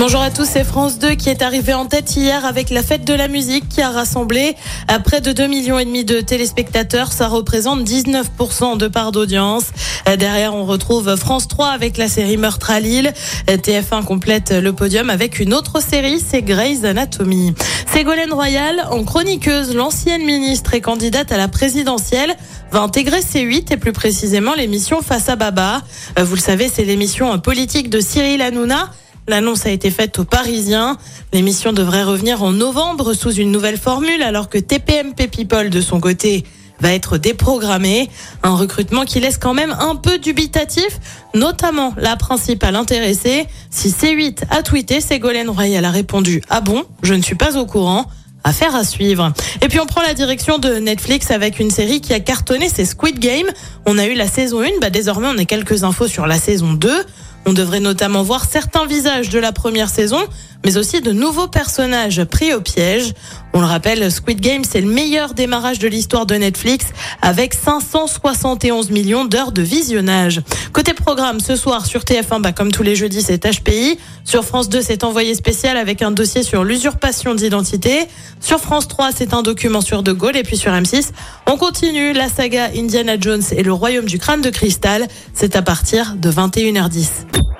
Bonjour à tous, c'est France 2 qui est arrivé en tête hier avec la fête de la musique qui a rassemblé à près de 2 millions et demi de téléspectateurs. Ça représente 19% de part d'audience. Derrière, on retrouve France 3 avec la série Meurtre à Lille. TF1 complète le podium avec une autre série, c'est Grey's Anatomy. Ségolène Royal, en chroniqueuse, l'ancienne ministre et candidate à la présidentielle, va intégrer C8 et plus précisément l'émission Face à Baba. Vous le savez, c'est l'émission politique de Cyril Hanouna. L'annonce a été faite aux Parisiens. L'émission devrait revenir en novembre sous une nouvelle formule alors que TPMP People de son côté va être déprogrammé. Un recrutement qui laisse quand même un peu dubitatif, notamment la principale intéressée. Si C8 a tweeté, Ségolène Royal a répondu Ah bon, je ne suis pas au courant. Affaire à suivre. Et puis on prend la direction de Netflix avec une série qui a cartonné, c'est Squid Game. On a eu la saison 1, bah désormais on a quelques infos sur la saison 2. On devrait notamment voir certains visages de la première saison, mais aussi de nouveaux personnages pris au piège. On le rappelle, Squid Game, c'est le meilleur démarrage de l'histoire de Netflix avec 571 millions d'heures de visionnage. Côté programme, ce soir sur TF1, bah, comme tous les jeudis, c'est HPI. Sur France 2, c'est envoyé spécial avec un dossier sur l'usurpation d'identité. Sur France 3, c'est un document sur De Gaulle. Et puis sur M6, on continue la saga Indiana Jones et le royaume du crâne de cristal. C'est à partir de 21h10.